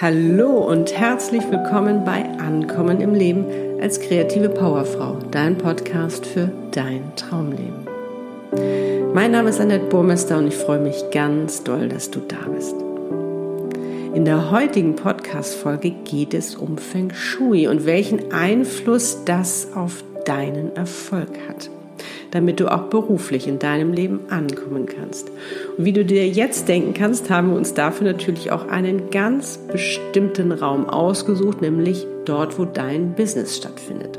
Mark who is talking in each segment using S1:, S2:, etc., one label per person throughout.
S1: Hallo und herzlich willkommen bei Ankommen im Leben als kreative Powerfrau, dein Podcast für dein Traumleben. Mein Name ist Annette Burmester und ich freue mich ganz doll, dass du da bist. In der heutigen Podcast-Folge geht es um Feng Shui und welchen Einfluss das auf deinen Erfolg hat damit du auch beruflich in deinem Leben ankommen kannst. Und wie du dir jetzt denken kannst, haben wir uns dafür natürlich auch einen ganz bestimmten Raum ausgesucht, nämlich dort, wo dein Business stattfindet.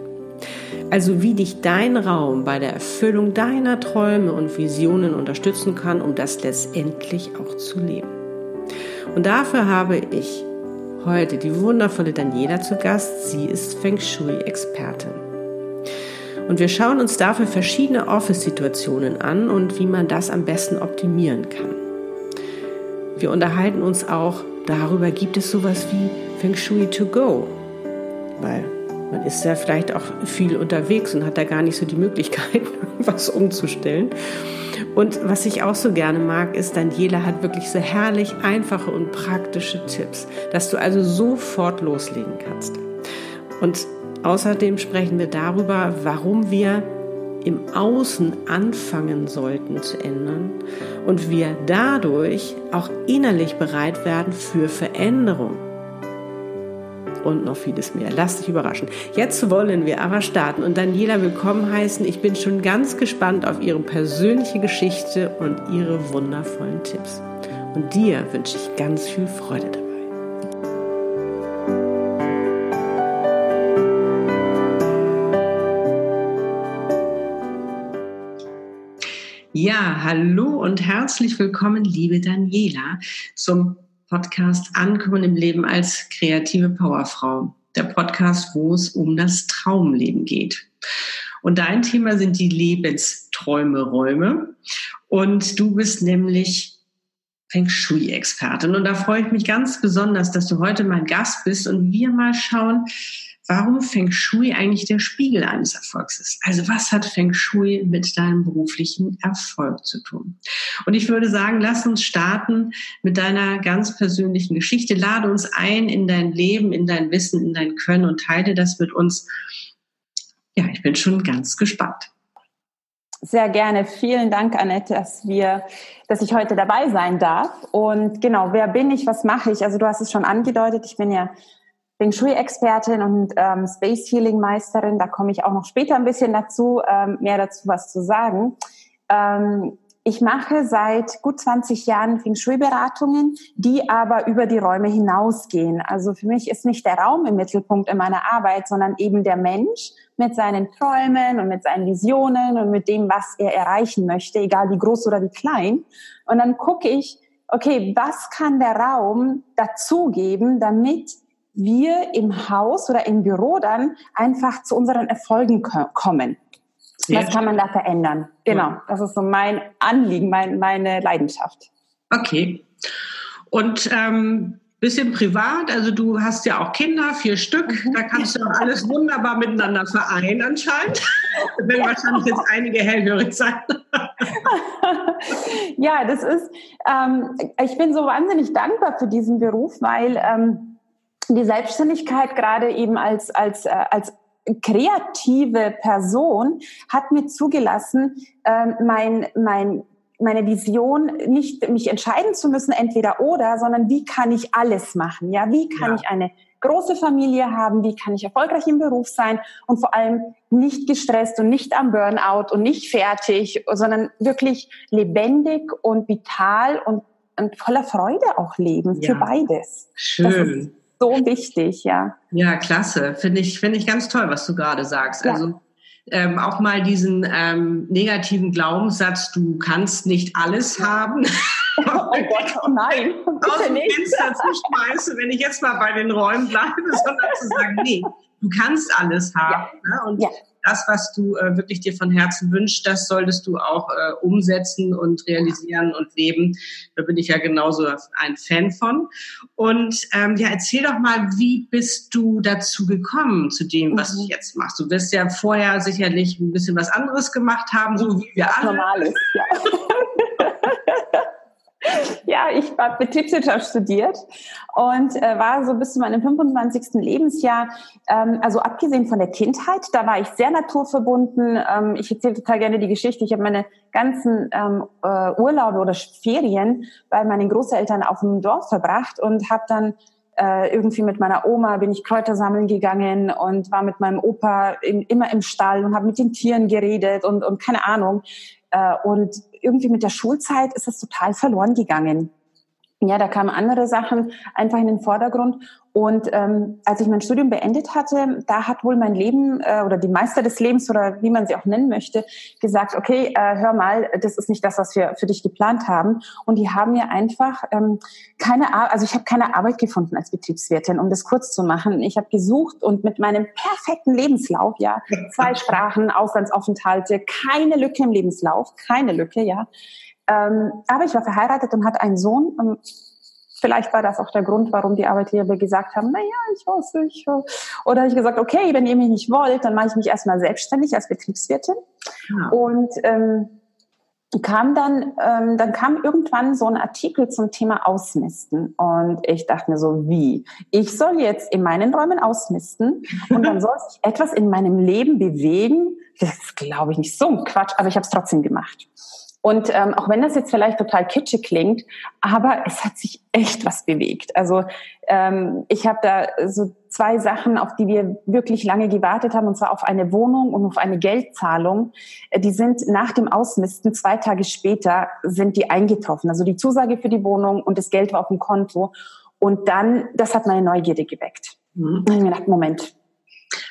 S1: Also wie dich dein Raum bei der Erfüllung deiner Träume und Visionen unterstützen kann, um das letztendlich auch zu leben. Und dafür habe ich heute die wundervolle Daniela zu Gast. Sie ist Feng Shui-Expertin. Und wir schauen uns dafür verschiedene Office-Situationen an und wie man das am besten optimieren kann. Wir unterhalten uns auch darüber, gibt es sowas wie Feng Shui to go? Weil man ist ja vielleicht auch viel unterwegs und hat da gar nicht so die Möglichkeit, was umzustellen. Und was ich auch so gerne mag, ist, Daniela hat wirklich so herrlich einfache und praktische Tipps, dass du also sofort loslegen kannst. Und Außerdem sprechen wir darüber, warum wir im Außen anfangen sollten zu ändern und wir dadurch auch innerlich bereit werden für Veränderung. Und noch vieles mehr. Lass dich überraschen. Jetzt wollen wir aber starten und Daniela willkommen heißen. Ich bin schon ganz gespannt auf ihre persönliche Geschichte und ihre wundervollen Tipps. Und dir wünsche ich ganz viel Freude dabei. Ja, hallo und herzlich willkommen, liebe Daniela, zum Podcast Ankommen im Leben als kreative Powerfrau. Der Podcast, wo es um das Traumleben geht. Und dein Thema sind die Lebensträume, Räume. Und du bist nämlich Feng Shui-Expertin. Und da freue ich mich ganz besonders, dass du heute mein Gast bist und wir mal schauen, warum Feng Shui eigentlich der Spiegel eines Erfolgs ist. Also was hat Feng Shui mit deinem beruflichen Erfolg zu tun? Und ich würde sagen, lass uns starten mit deiner ganz persönlichen Geschichte. Lade uns ein in dein Leben, in dein Wissen, in dein Können und teile das mit uns. Ja, ich bin schon ganz gespannt.
S2: Sehr gerne. Vielen Dank, Annette, dass wir, dass ich heute dabei sein darf. Und genau, wer bin ich? Was mache ich? Also du hast es schon angedeutet. Ich bin ja Feng Shui-Expertin und ähm, Space Healing-Meisterin. Da komme ich auch noch später ein bisschen dazu, ähm, mehr dazu was zu sagen. Ähm, ich mache seit gut 20 Jahren Feng Shui-Beratungen, die aber über die Räume hinausgehen. Also für mich ist nicht der Raum im Mittelpunkt in meiner Arbeit, sondern eben der Mensch mit seinen Träumen und mit seinen Visionen und mit dem, was er erreichen möchte, egal wie groß oder wie klein. Und dann gucke ich, okay, was kann der Raum dazugeben, damit wir im Haus oder im Büro dann einfach zu unseren Erfolgen kommen. Was kann man da verändern? Genau, das ist so mein Anliegen, mein, meine Leidenschaft.
S1: Okay. Und ähm, bisschen privat, also du hast ja auch Kinder, vier Stück, mhm. da kannst du auch alles wunderbar miteinander vereinen anscheinend. Wenn ja. wahrscheinlich jetzt einige hellhörig sein.
S2: ja, das ist, ähm, ich bin so wahnsinnig dankbar für diesen Beruf, weil ähm, die Selbstständigkeit gerade eben als, als, äh, als kreative Person hat mir zugelassen, äh, mein, mein, meine Vision nicht mich entscheiden zu müssen, entweder oder, sondern wie kann ich alles machen? Ja, wie kann ja. ich eine große Familie haben? Wie kann ich erfolgreich im Beruf sein? Und vor allem nicht gestresst und nicht am Burnout und nicht fertig, sondern wirklich lebendig und vital und, und voller Freude auch leben ja. für beides.
S1: Schön
S2: so wichtig, ja.
S1: Ja, klasse. Finde ich, finde ich ganz toll, was du gerade sagst. Ja. Also ähm, auch mal diesen ähm, negativen Glaubenssatz, du kannst nicht alles haben.
S2: oh Gott, oh nein,
S1: aus dem Fenster zu schmeißen, wenn ich jetzt mal bei den Räumen bleibe, sondern zu sagen, nee, du kannst alles haben. Ja. Ne? Und ja das, was du äh, wirklich dir von Herzen wünschst, das solltest du auch äh, umsetzen und realisieren und leben. Da bin ich ja genauso ein Fan von. Und ähm, ja, erzähl doch mal, wie bist du dazu gekommen, zu dem, was mhm. du jetzt machst? Du wirst ja vorher sicherlich ein bisschen was anderes gemacht haben, so wie wir alle.
S2: Normales, ja. ja, ich habe Betriebswirtschaft studiert und äh, war so bis zu meinem 25. Lebensjahr, ähm, also abgesehen von der Kindheit, da war ich sehr naturverbunden. Ähm, ich erzähle total gerne die Geschichte. Ich habe meine ganzen ähm, äh, Urlaube oder Ferien bei meinen Großeltern auf dem Dorf verbracht und habe dann äh, irgendwie mit meiner Oma bin ich Kräuter sammeln gegangen und war mit meinem Opa in, immer im Stall und habe mit den Tieren geredet und, und keine Ahnung. Äh, und irgendwie mit der Schulzeit ist das total verloren gegangen. Ja, da kamen andere Sachen einfach in den Vordergrund. Und ähm, als ich mein Studium beendet hatte, da hat wohl mein Leben äh, oder die Meister des Lebens oder wie man sie auch nennen möchte, gesagt, okay, äh, hör mal, das ist nicht das, was wir für dich geplant haben. Und die haben mir einfach ähm, keine, Ar also ich habe keine Arbeit gefunden als Betriebswirtin, um das kurz zu machen. Ich habe gesucht und mit meinem perfekten Lebenslauf, ja, zwei Sprachen, Auslandsaufenthalte, keine Lücke im Lebenslauf, keine Lücke, ja. Ähm, aber ich war verheiratet und hatte einen Sohn. Ähm, vielleicht war das auch der Grund, warum die Arbeitgeber gesagt haben, na ja, ich weiß nicht. Oder habe ich gesagt, okay, wenn ihr mich nicht wollt, dann mache ich mich erstmal selbstständig als Betriebswirtin. Ja. Und ähm, kam dann, ähm, dann kam irgendwann so ein Artikel zum Thema Ausmisten. Und ich dachte mir so, wie? Ich soll jetzt in meinen Räumen ausmisten und dann soll sich etwas in meinem Leben bewegen. Das glaube ich nicht. So ein Quatsch, aber ich habe es trotzdem gemacht. Und ähm, auch wenn das jetzt vielleicht total kitschig klingt, aber es hat sich echt was bewegt. Also ähm, ich habe da so zwei Sachen, auf die wir wirklich lange gewartet haben, und zwar auf eine Wohnung und auf eine Geldzahlung. Äh, die sind nach dem Ausmisten zwei Tage später sind die eingetroffen. Also die Zusage für die Wohnung und das Geld war auf dem Konto. Und dann, das hat meine Neugierde geweckt. Mhm. Und ich mir gedacht, Moment,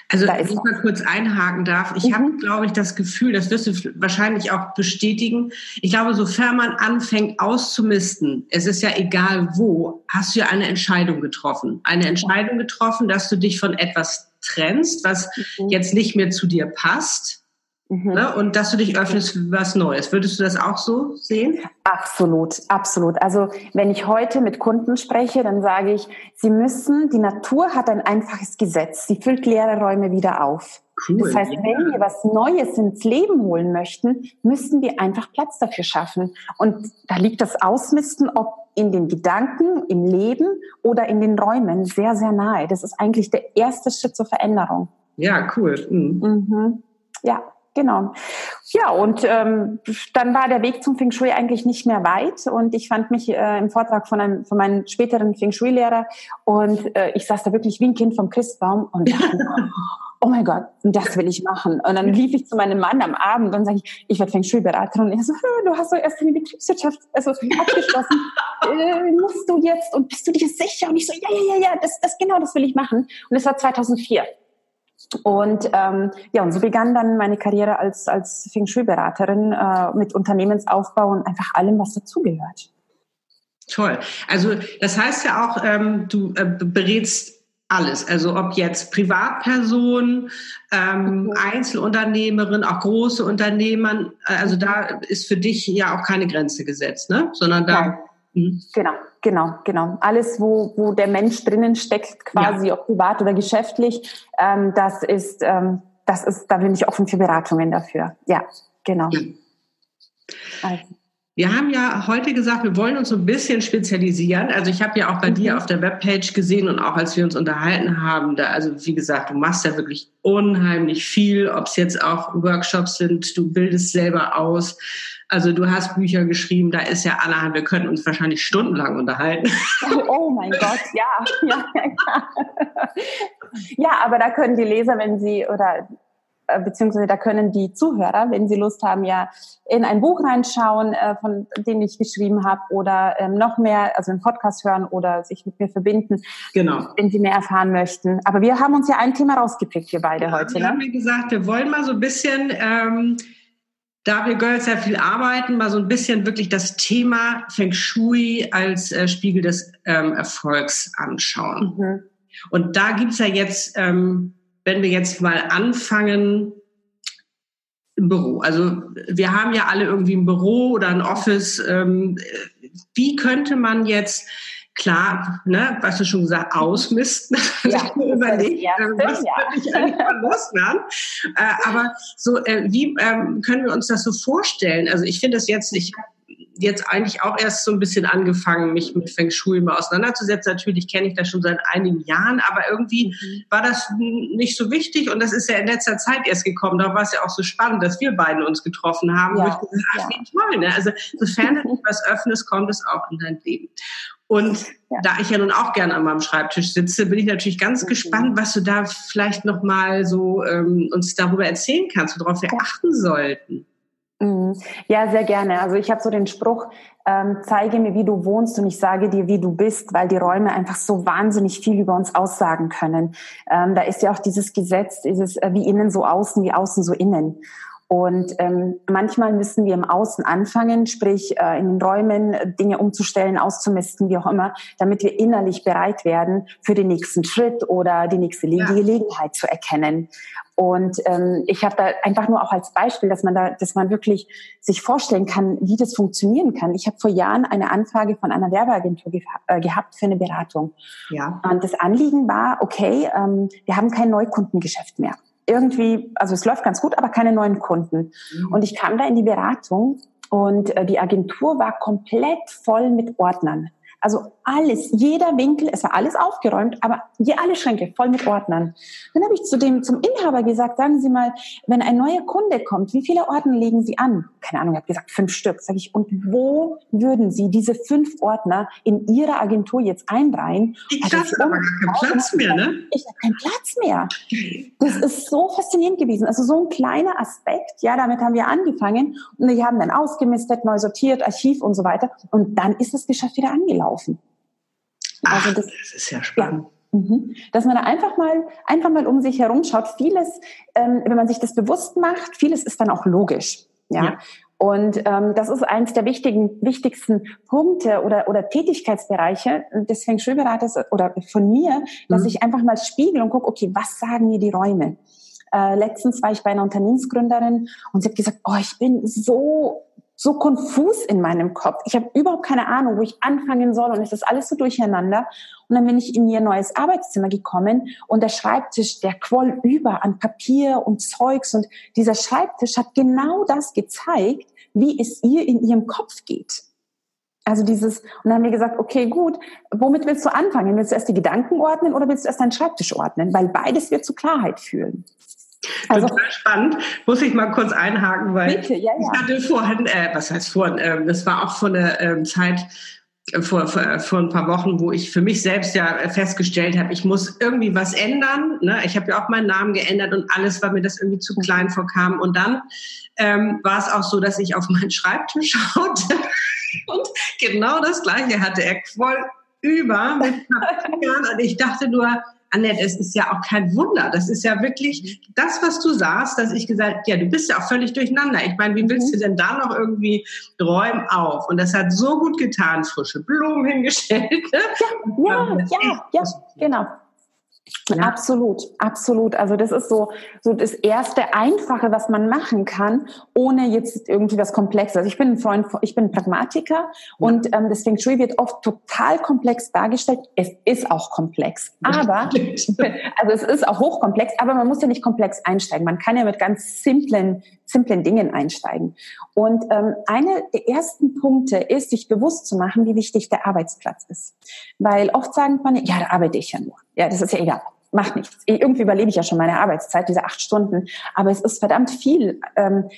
S1: also wenn ich mal kurz einhaken darf, ich mhm. habe, glaube ich, das Gefühl, das wirst du wahrscheinlich auch bestätigen. Ich glaube, sofern man anfängt auszumisten, es ist ja egal wo, hast du ja eine Entscheidung getroffen. Eine Entscheidung getroffen, dass du dich von etwas trennst, was mhm. jetzt nicht mehr zu dir passt Mhm. Ne? Und dass du dich öffnest für was Neues. Würdest du das auch so sehen?
S2: Absolut, absolut. Also wenn ich heute mit Kunden spreche, dann sage ich, sie müssen, die Natur hat ein einfaches Gesetz. Sie füllt leere Räume wieder auf. Cool, das heißt, ja. wenn wir was Neues ins Leben holen möchten, müssen wir einfach Platz dafür schaffen. Und da liegt das Ausmisten, ob in den Gedanken, im Leben oder in den Räumen, sehr, sehr nahe. Das ist eigentlich der erste Schritt zur Veränderung.
S1: Ja, cool. Mhm.
S2: Mhm. Ja, Genau. Ja, und ähm, dann war der Weg zum Feng Shui eigentlich nicht mehr weit und ich fand mich äh, im Vortrag von, einem, von meinem späteren Feng Shui-Lehrer und äh, ich saß da wirklich wie ein Kind vom Christbaum und dachte, oh mein Gott, das will ich machen. Und dann lief ich zu meinem Mann am Abend und sage ich, ich werde Feng Shui-Beraterin. Und er so, du hast doch erst in die Betriebswirtschaft also abgeschlossen. äh, musst du jetzt und bist du dir sicher? Und ich so, ja, ja, ja, ja, das, das genau, das will ich machen. Und es war 2004. Und ähm, ja, und so begann dann meine Karriere als als Feng Shui-Beraterin äh, mit Unternehmensaufbau und einfach allem, was dazugehört.
S1: Toll. Also das heißt ja auch, ähm, du äh, berätst alles. Also ob jetzt Privatperson, ähm, mhm. Einzelunternehmerin, auch große Unternehmer. Äh, also da ist für dich ja auch keine Grenze gesetzt, ne? Sondern da.
S2: Mhm. Genau. Genau, genau. Alles, wo, wo der Mensch drinnen steckt, quasi, ja. ob privat oder geschäftlich, ähm, das ist, ähm, das ist, da bin ich offen für Beratungen dafür. Ja, genau. Ja.
S1: Also. Wir haben ja heute gesagt, wir wollen uns so ein bisschen spezialisieren. Also ich habe ja auch bei mhm. dir auf der Webpage gesehen und auch als wir uns unterhalten haben, da, also wie gesagt, du machst ja wirklich unheimlich viel, ob es jetzt auch Workshops sind, du bildest selber aus. Also du hast Bücher geschrieben, da ist ja allerhand, wir könnten uns wahrscheinlich stundenlang unterhalten.
S2: Oh mein Gott, ja. Ja, ja. ja, aber da können die Leser, wenn sie oder beziehungsweise da können die Zuhörer, wenn sie Lust haben, ja in ein Buch reinschauen, äh, von dem ich geschrieben habe, oder ähm, noch mehr, also einen Podcast hören oder sich mit mir verbinden, genau. wenn sie mehr erfahren möchten. Aber wir haben uns ja ein Thema rausgepickt, wir beide ja, heute.
S1: Wir
S2: ne?
S1: haben ja gesagt, wir wollen mal so ein bisschen ähm, da wir Girls sehr viel arbeiten, mal so ein bisschen wirklich das Thema Feng Shui als äh, Spiegel des ähm, Erfolgs anschauen. Mhm. Und da gibt's ja jetzt, ähm, wenn wir jetzt mal anfangen, im Büro. Also wir haben ja alle irgendwie ein Büro oder ein Office. Ähm, wie könnte man jetzt klar, ne, was du schon gesagt, ausmisten. Ja, überlegt, ja, äh, was ja. ich eigentlich loswerden. Äh, aber so, äh, wie ähm, können wir uns das so vorstellen? Also ich finde das jetzt, ich jetzt eigentlich auch erst so ein bisschen angefangen, mich mit Feng Shui mal auseinanderzusetzen. Natürlich kenne ich das schon seit einigen Jahren, aber irgendwie mhm. war das nicht so wichtig und das ist ja in letzter Zeit erst gekommen. Da war es ja auch so spannend, dass wir beiden uns getroffen haben. Ja, wo ich gesagt, ach, wie toll, ne? Also sofern du was öffnest, kommt es auch in dein Leben. Und ja. da ich ja nun auch gerne an meinem Schreibtisch sitze, bin ich natürlich ganz mhm. gespannt, was du da vielleicht noch mal so ähm, uns darüber erzählen kannst, worauf wir ja. achten sollten.
S2: Mhm. Ja, sehr gerne. Also ich habe so den Spruch, ähm, zeige mir, wie du wohnst und ich sage dir, wie du bist, weil die Räume einfach so wahnsinnig viel über uns aussagen können. Ähm, da ist ja auch dieses Gesetz, dieses äh, wie innen so außen, wie außen so innen. Und ähm, manchmal müssen wir im Außen anfangen, sprich äh, in den Räumen Dinge umzustellen, auszumisten, wie auch immer, damit wir innerlich bereit werden für den nächsten Schritt oder die nächste ja. Gelegenheit zu erkennen. Und ähm, ich habe da einfach nur auch als Beispiel, dass man da, dass man wirklich sich vorstellen kann, wie das funktionieren kann. Ich habe vor Jahren eine Anfrage von einer Werbeagentur ge äh, gehabt für eine Beratung. Ja. Und das Anliegen war, okay, ähm, wir haben kein Neukundengeschäft mehr irgendwie, also es läuft ganz gut, aber keine neuen Kunden. Mhm. Und ich kam da in die Beratung und äh, die Agentur war komplett voll mit Ordnern. Also alles, jeder Winkel, es war alles aufgeräumt, aber je alle Schränke voll mit Ordnern. Dann habe ich zu dem, zum Inhaber gesagt, sagen Sie mal, wenn ein neuer Kunde kommt, wie viele Ordner legen Sie an? Keine Ahnung, er hat gesagt, fünf Stück. Sag ich, und wo würden Sie diese fünf Ordner in Ihrer Agentur jetzt einreihen?
S1: Ich habe aber keinen Platz mehr, ne?
S2: Ich habe keinen Platz mehr. Das ist so faszinierend gewesen. Also so ein kleiner Aspekt, ja, damit haben wir angefangen und wir haben dann ausgemistet, neu sortiert, Archiv und so weiter. Und dann ist das Geschäft wieder angelaufen laufen.
S1: Also das, das ist ja spannend.
S2: Ja. Mhm. Dass man da einfach mal, einfach mal um sich herum schaut. Vieles, ähm, wenn man sich das bewusst macht, vieles ist dann auch logisch. Ja. ja. Und ähm, das ist eines der wichtigen, wichtigsten Punkte oder, oder Tätigkeitsbereiche des Feng Shui-Beraters oder von mir, dass mhm. ich einfach mal spiegel und gucke, okay, was sagen mir die Räume? Äh, letztens war ich bei einer Unternehmensgründerin und sie hat gesagt, oh, ich bin so so konfus in meinem Kopf. Ich habe überhaupt keine Ahnung, wo ich anfangen soll und es ist alles so durcheinander. Und dann bin ich in ihr neues Arbeitszimmer gekommen und der Schreibtisch, der quoll über an Papier und Zeugs und dieser Schreibtisch hat genau das gezeigt, wie es ihr in ihrem Kopf geht. Also dieses, und dann haben wir gesagt, okay, gut, womit willst du anfangen? Willst du erst die Gedanken ordnen oder willst du erst deinen Schreibtisch ordnen? Weil beides wird zu Klarheit führen.
S1: Also, Total spannend. Muss ich mal kurz einhaken, weil bitte, ja, ja. ich hatte vorhin, äh, was heißt vorhin, äh, das war auch von der ähm, Zeit, äh, vor, vor, vor ein paar Wochen, wo ich für mich selbst ja festgestellt habe, ich muss irgendwie was ändern. Ne? Ich habe ja auch meinen Namen geändert und alles, weil mir das irgendwie zu klein vorkam. Und dann ähm, war es auch so, dass ich auf meinen Schreibtisch schaute und genau das Gleiche hatte. Er voll über mit Papieren und ich dachte nur, Annette, es ist ja auch kein Wunder. Das ist ja wirklich das, was du sagst, dass ich gesagt, ja, du bist ja auch völlig durcheinander. Ich meine, wie willst du denn da noch irgendwie räumen auf? Und das hat so gut getan, frische Blumen hingestellt.
S2: Ja, ja, ja, ja, genau. Ja. Absolut, absolut. Also das ist so, so das erste Einfache, was man machen kann, ohne jetzt irgendwie was Komplexes. Also ich bin ein Freund, ich bin Pragmatiker ja. und ähm, deswegen Shui wird oft total komplex dargestellt. Es ist auch komplex, aber also es ist auch hochkomplex, aber man muss ja nicht komplex einsteigen. Man kann ja mit ganz simplen, simplen Dingen einsteigen. Und ähm, einer der ersten Punkte ist, sich bewusst zu machen, wie wichtig der Arbeitsplatz ist, weil oft sagen man, ja, da arbeite ich ja nur. Ja, das ist ja egal macht nichts. Irgendwie überlebe ich ja schon meine Arbeitszeit, diese acht Stunden. Aber es ist verdammt viel, ähm,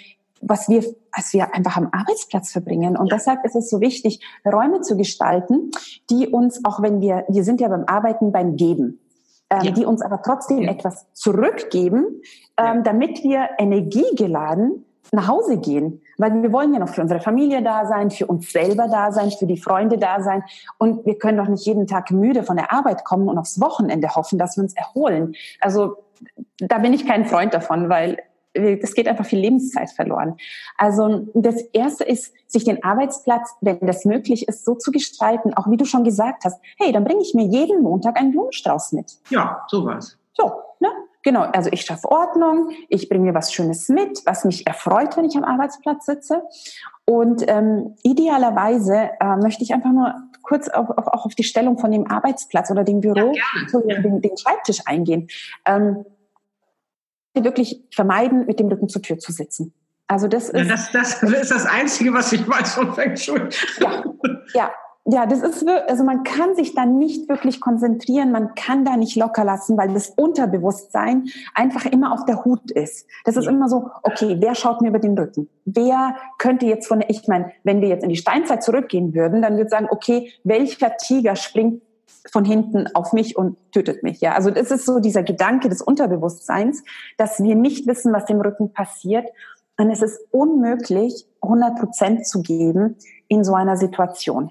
S2: was wir, was wir einfach am Arbeitsplatz verbringen. Und deshalb ist es so wichtig, Räume zu gestalten, die uns, auch wenn wir, wir sind ja beim Arbeiten beim Geben. Ähm, ja. die uns aber trotzdem ja. etwas zurückgeben, ähm, ja. damit wir energiegeladen nach Hause gehen. Weil wir wollen ja noch für unsere Familie da sein, für uns selber da sein, für die Freunde da sein. Und wir können doch nicht jeden Tag müde von der Arbeit kommen und aufs Wochenende hoffen, dass wir uns erholen. Also da bin ich kein Freund davon, weil es geht einfach viel Lebenszeit verloren. Also das Erste ist, sich den Arbeitsplatz, wenn das möglich ist, so zu gestalten, auch wie du schon gesagt hast, hey, dann bringe ich mir jeden Montag einen Blumenstrauß mit.
S1: Ja, sowas.
S2: So? Genau, also ich schaffe Ordnung, ich bringe mir was Schönes mit, was mich erfreut, wenn ich am Arbeitsplatz sitze. Und ähm, idealerweise äh, möchte ich einfach nur kurz auf, auf, auch auf die Stellung von dem Arbeitsplatz oder dem Büro, ja, den, den, Schreibtisch eingehen. Ähm, wirklich vermeiden, mit dem Rücken zur Tür zu sitzen.
S1: Also das ist, ja, das, das ist das Einzige, was ich weiß von Feng Shui.
S2: Ja, ja, ja, das ist, also man kann sich da nicht wirklich konzentrieren, man kann da nicht locker lassen, weil das Unterbewusstsein einfach immer auf der Hut ist. Das ist ja. immer so, okay, wer schaut mir über den Rücken? Wer könnte jetzt von, ich meine, wenn wir jetzt in die Steinzeit zurückgehen würden, dann würde sagen, okay, welcher Tiger springt von hinten auf mich und tötet mich. Ja, also das ist so dieser Gedanke des Unterbewusstseins, dass wir nicht wissen, was dem Rücken passiert. Und es ist unmöglich, 100 Prozent zu geben in so einer Situation.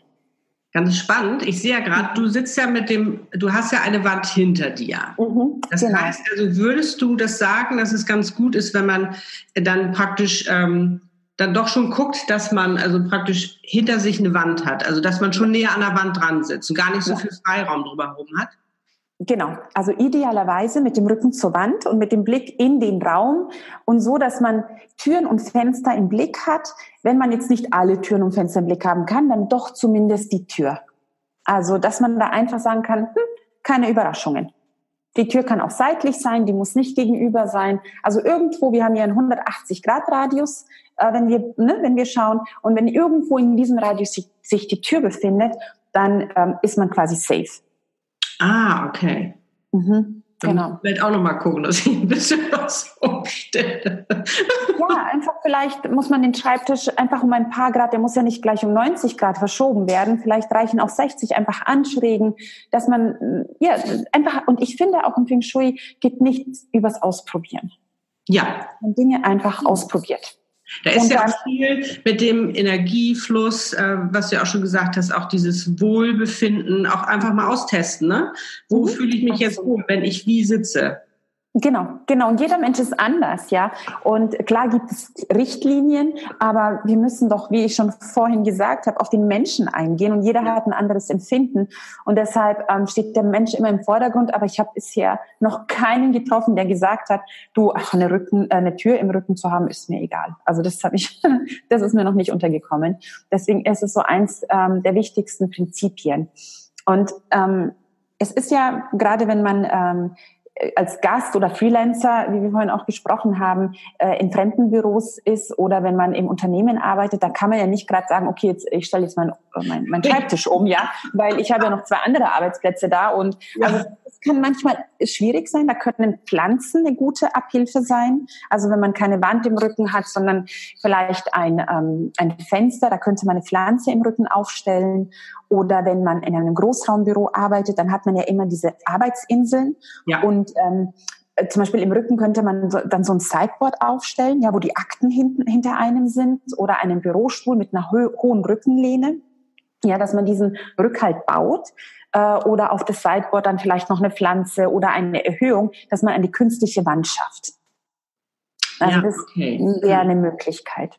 S1: Ganz spannend. Ich sehe ja gerade, du sitzt ja mit dem, du hast ja eine Wand hinter dir. Mhm, das genau. heißt also, würdest du das sagen, dass es ganz gut ist, wenn man dann praktisch ähm, dann doch schon guckt, dass man also praktisch hinter sich eine Wand hat, also dass man schon näher an der Wand dran sitzt und gar nicht so viel Freiraum drüber herum hat?
S2: Genau, also idealerweise mit dem Rücken zur Wand und mit dem Blick in den Raum und so, dass man Türen und Fenster im Blick hat. Wenn man jetzt nicht alle Türen und Fenster im Blick haben kann, dann doch zumindest die Tür. Also, dass man da einfach sagen kann, hm, keine Überraschungen. Die Tür kann auch seitlich sein, die muss nicht gegenüber sein. Also irgendwo, wir haben ja einen 180-Grad-Radius, äh, wenn, wir, ne, wenn wir schauen. Und wenn irgendwo in diesem Radius sich, sich die Tür befindet, dann ähm, ist man quasi safe.
S1: Ah, okay. Mhm. Genau. Ich werde auch noch mal gucken, dass ich ein bisschen was umstelle.
S2: Ja, einfach vielleicht muss man den Schreibtisch einfach um ein paar Grad, der muss ja nicht gleich um 90 Grad verschoben werden. Vielleicht reichen auch 60 einfach anschrägen, dass man, ja, einfach, und ich finde auch im Feng Shui geht nichts übers Ausprobieren.
S1: Ja.
S2: Man Dinge einfach ausprobiert.
S1: Da ist ja auch viel mit dem Energiefluss, äh, was du ja auch schon gesagt hast, auch dieses Wohlbefinden, auch einfach mal austesten. Ne? Wo mhm. fühle ich mich jetzt wohl, wenn ich wie sitze?
S2: Genau, genau. Und jeder Mensch ist anders, ja. Und klar gibt es Richtlinien, aber wir müssen doch, wie ich schon vorhin gesagt habe, auf den Menschen eingehen. Und jeder hat ein anderes Empfinden. Und deshalb ähm, steht der Mensch immer im Vordergrund. Aber ich habe bisher noch keinen getroffen, der gesagt hat, du, ach, eine, Rücken, äh, eine Tür im Rücken zu haben, ist mir egal. Also das habe ich, das ist mir noch nicht untergekommen. Deswegen ist es so eins ähm, der wichtigsten Prinzipien. Und ähm, es ist ja gerade, wenn man ähm, als Gast oder Freelancer, wie wir vorhin auch gesprochen haben, äh, in Fremdenbüros ist oder wenn man im Unternehmen arbeitet, da kann man ja nicht gerade sagen, okay, jetzt ich stelle jetzt meinen mein, mein Schreibtisch um, ja, weil ich habe ja noch zwei andere Arbeitsplätze da und ja. also es kann manchmal schwierig sein. Da können Pflanzen eine gute Abhilfe sein. Also wenn man keine Wand im Rücken hat, sondern vielleicht ein, ähm, ein Fenster, da könnte man eine Pflanze im Rücken aufstellen oder wenn man in einem Großraumbüro arbeitet, dann hat man ja immer diese Arbeitsinseln. Ja. Und ähm, äh, zum Beispiel im Rücken könnte man so, dann so ein Sideboard aufstellen, ja, wo die Akten hinten hinter einem sind oder einen Bürostuhl mit einer ho hohen Rückenlehne. Ja, dass man diesen Rückhalt baut äh, oder auf das Sideboard dann vielleicht noch eine Pflanze oder eine Erhöhung, dass man eine künstliche Wand schafft. Also ja, das okay. wäre eine Möglichkeit.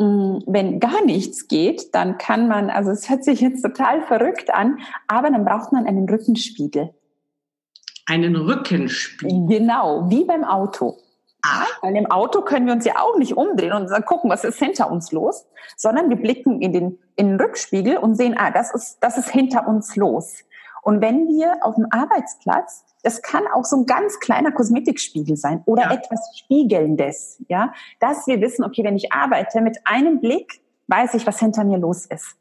S2: Mm, wenn gar nichts geht, dann kann man, also es hört sich jetzt total verrückt an, aber dann braucht man einen Rückenspiegel.
S1: Einen Rückenspiegel?
S2: Genau, wie beim Auto. Ah. Weil im Auto können wir uns ja auch nicht umdrehen und gucken, was ist hinter uns los, sondern wir blicken in den, in den Rückspiegel und sehen, ah, das ist, das ist hinter uns los. Und wenn wir auf dem Arbeitsplatz das kann auch so ein ganz kleiner Kosmetikspiegel sein oder ja. etwas Spiegelndes, ja, dass wir wissen, okay, wenn ich arbeite, mit einem Blick weiß ich, was hinter mir los ist.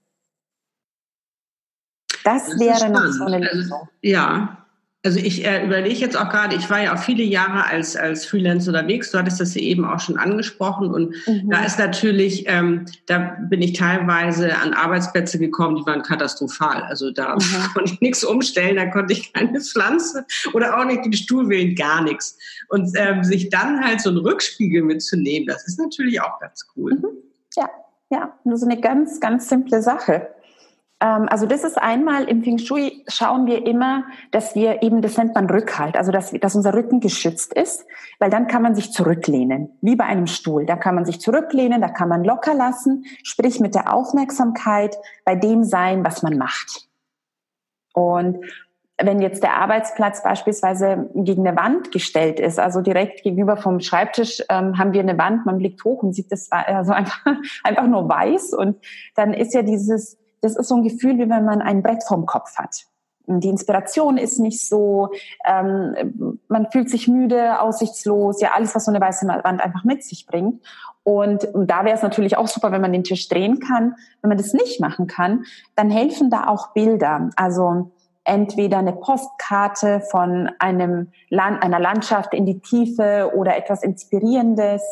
S2: Das, das wäre noch so eine
S1: also, Lösung. Ja, also ich äh, überlege jetzt auch gerade, ich war ja auch viele Jahre als, als Freelancer unterwegs, du hattest das ja eben auch schon angesprochen und mhm. da ist natürlich, ähm, da bin ich teilweise an Arbeitsplätze gekommen, die waren katastrophal. Also da mhm. konnte ich nichts umstellen, da konnte ich keine Pflanze oder auch nicht den Stuhl wählen, gar nichts. Und ähm, sich dann halt so einen Rückspiegel mitzunehmen, das ist natürlich auch ganz cool. Mhm.
S2: Ja, ja, nur so eine ganz, ganz simple Sache. Ähm, also das ist einmal im Feng Shui schauen wir immer, dass wir eben, das nennt man Rückhalt, also dass, dass unser Rücken geschützt ist, weil dann kann man sich zurücklehnen, wie bei einem Stuhl. Da kann man sich zurücklehnen, da kann man locker lassen, sprich mit der Aufmerksamkeit bei dem sein, was man macht. Und wenn jetzt der Arbeitsplatz beispielsweise gegen eine Wand gestellt ist, also direkt gegenüber vom Schreibtisch ähm, haben wir eine Wand, man blickt hoch und sieht das also einfach, einfach nur weiß und dann ist ja dieses das ist so ein Gefühl, wie wenn man ein Brett vorm Kopf hat. die Inspiration ist nicht so, ähm, man fühlt sich müde, aussichtslos, ja alles, was so eine weiße Wand einfach mit sich bringt. Und da wäre es natürlich auch super, wenn man den Tisch drehen kann. Wenn man das nicht machen kann, dann helfen da auch Bilder. Also entweder eine Postkarte von einem Land, einer Landschaft in die Tiefe oder etwas Inspirierendes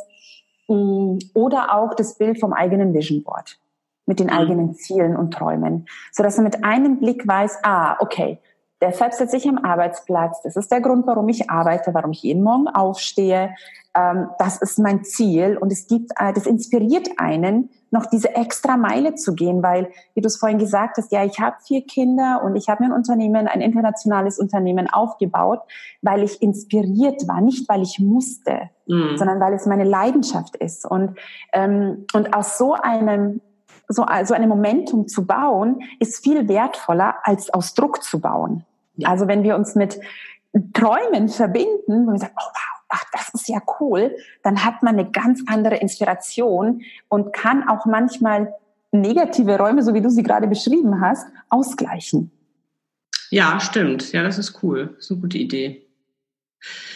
S2: mm, oder auch das Bild vom eigenen Vision Board mit den mhm. eigenen Zielen und Träumen, so dass man mit einem Blick weiß, ah, okay, deshalb sitze ich am Arbeitsplatz, das ist der Grund, warum ich arbeite, warum ich jeden Morgen aufstehe, ähm, das ist mein Ziel und es gibt, äh, das inspiriert einen, noch diese extra Meile zu gehen, weil, wie du es vorhin gesagt hast, ja, ich habe vier Kinder und ich habe mir ein Unternehmen, ein internationales Unternehmen aufgebaut, weil ich inspiriert war, nicht weil ich musste, mhm. sondern weil es meine Leidenschaft ist. Und, ähm, und aus so einem so also einem Momentum zu bauen, ist viel wertvoller als aus Druck zu bauen. Ja. Also wenn wir uns mit Träumen verbinden, wo wir sagen, oh wow, ach, das ist ja cool, dann hat man eine ganz andere Inspiration und kann auch manchmal negative Räume, so wie du sie gerade beschrieben hast, ausgleichen.
S1: Ja, stimmt. Ja, das ist cool. Das ist eine gute Idee.